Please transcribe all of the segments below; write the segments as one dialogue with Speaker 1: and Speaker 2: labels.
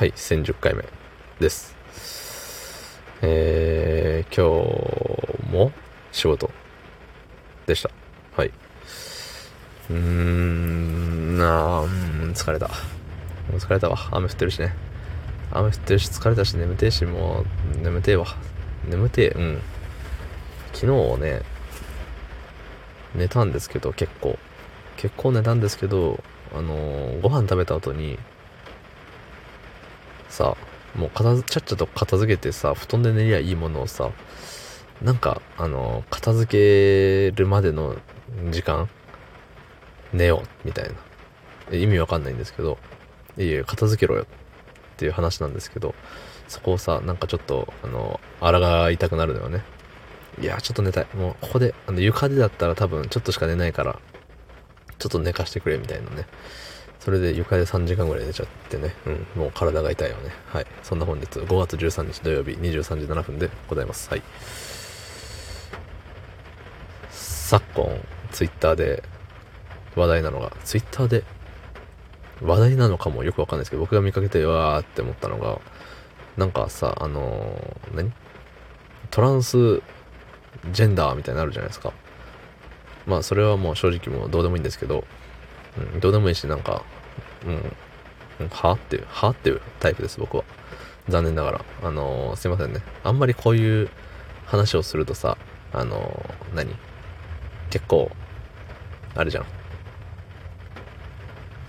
Speaker 1: はい、1010回目です。えー、今日も仕事でした。はい。うーん、なあ、うん疲れた。疲れたわ。雨降ってるしね。雨降ってるし疲れたし眠てえし、もう眠てえわ。眠てえ、うん。昨日ね、寝たんですけど、結構。結構寝たんですけど、あのーご飯食べた後に、さ、もう片づ、ちゃっちゃと片付けてさ、布団で寝りゃいいものをさ、なんか、あの片付けるまでの時間、寝よう、みたいな。意味わかんないんですけど、いや、片付けろよっていう話なんですけど、そこをさ、なんかちょっと、あの、あらが痛くなるのよね。いや、ちょっと寝たい。もう、ここで、あの、床でだったら多分、ちょっとしか寝ないから、ちょっと寝かしてくれ、みたいなね。それで床で3時間ぐらい寝ちゃってね。うん、もう体が痛いよね。はい。そんな本日、5月13日土曜日23時7分でございます。はい。昨今、ツイッターで話題なのが、ツイッターで話題なのかもよくわかんないですけど、僕が見かけて、わーって思ったのが、なんかさ、あのー何？トランスジェンダーみたいになるじゃないですか。まあ、それはもう正直もうどうでもいいんですけど、うん、どうでもいいし、なんか、うん、はっていう、はっていうタイプです、僕は。残念ながら。あのーすいませんね。あんまりこういう話をするとさ、あのー何？結構、あれじゃん。思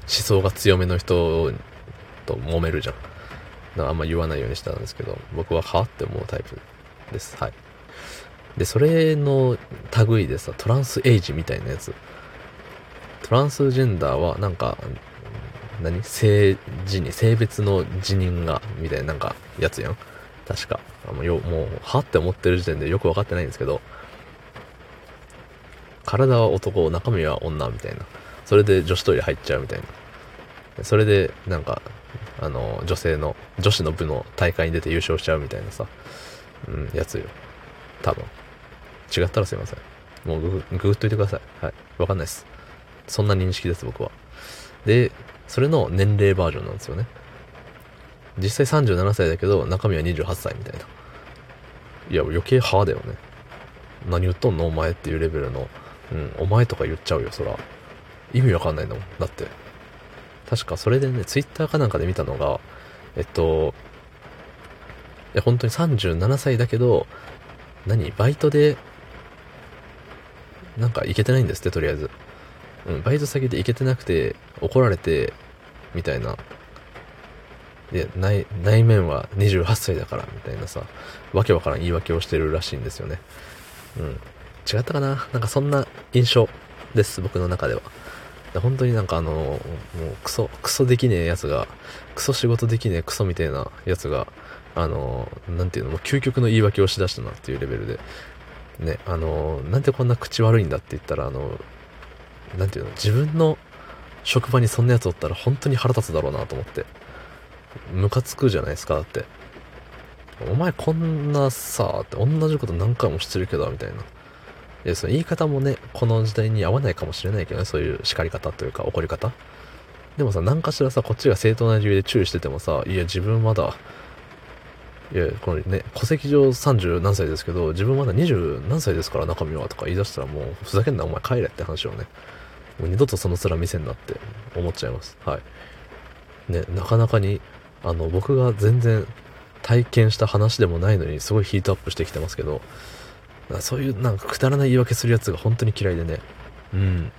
Speaker 1: 想が強めの人と揉めるじゃん。だからあんま言わないようにしたんですけど、僕ははって思うタイプです。はい。で、それの類でさ、トランスエイジみたいなやつ。トランスジェンダーは、なんか、何？性自認、性別の自認が、みたいななんか、やつやん。確か。あもうよ、もう、はって思ってる時点でよくわかってないんですけど、体は男、中身は女、みたいな。それで女子トイレ入っちゃうみたいな。それで、なんか、あの、女性の、女子の部の大会に出て優勝しちゃうみたいなさ、うん、やつよ。多分。違ったらすいません。もうググ、ググっといてください。はい。わかんないです。そんな認識です、僕は。で、それの年齢バージョンなんですよね。実際37歳だけど、中身は28歳みたいな。いや、余計派だよね。何言っとんのお前っていうレベルの、うん、お前とか言っちゃうよ、そら。意味わかんないんだ。って。確かそれでね、ツイッターかなんかで見たのが、えっと、いや、本当に37歳だけど、何バイトで、なんか行けてないんですって、とりあえず。うん、バイト先で行けてなくて、怒られて、みたいな。で、内、内面は28歳だから、みたいなさ、わけわからん言い訳をしてるらしいんですよね。うん。違ったかな？なんかそんな印象です、僕の中では。で本当になんかあの、もうクソ、クソできねえやつが、クソ仕事できねえクソみたいなやつが、あの、なんていうの、もう究極の言い訳をしだしたなっていうレベルで、ね、あの、なんでこんな口悪いんだって言ったら、あの、なんていうの、自分の職場にそんなやつおったら本当に腹立つだろうなと思って。ムカつくじゃないですか、だって。お前こんなさ、って同じこと何回もしてるけど、みたいな。いや、その言い方もね、この時代に合わないかもしれないけどね、そういう叱り方というか怒り方。でもさ、何かしらさ、こっちが正当な理由で注意しててもさ、いや、自分まだ、いや、これね、戸籍上30何歳ですけど、自分まだ20何歳ですから中身はとか言い出したらもう、ふざけんなお前帰れって話をね、もう二度とその面見せんなって思っちゃいます。はい。ね、なかなかに、あの、僕が全然体験した話でもないのに、すごいヒートアップしてきてますけど、そういうなんかくだらない言い訳するやつが本当に嫌いでね、うん。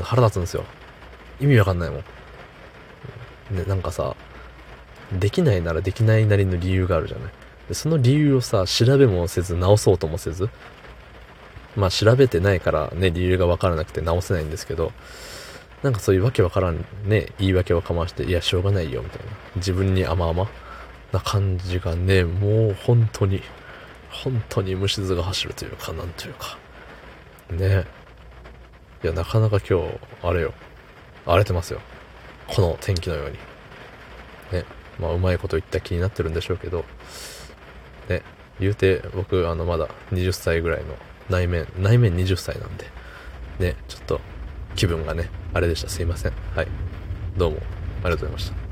Speaker 1: 腹立つんですよ。意味わかんないもん。ね、なんかさ、できないならできないなりの理由があるじゃない。でその理由をさ、調べもせず、直そうともせず、まあ調べてないからね、理由がわからなくて直せないんですけど、なんかそういうわけわからんね、言い訳をかまして、いや、しょうがないよ、みたいな。自分に甘々な感じがね、もう本当に、本当に虫唾が走るというか、なんというか。ね。いや、なかなか今日、あれよ。荒れてますよ。この天気のように。ね。まあ、うまいこと言った気になってるんでしょうけど、ね。言うて、僕、あの、まだ20歳ぐらいの内面、内面20歳なんで、ね、ちょっと、気分がね、あれでした。すいません。はい。どうも、ありがとうございました。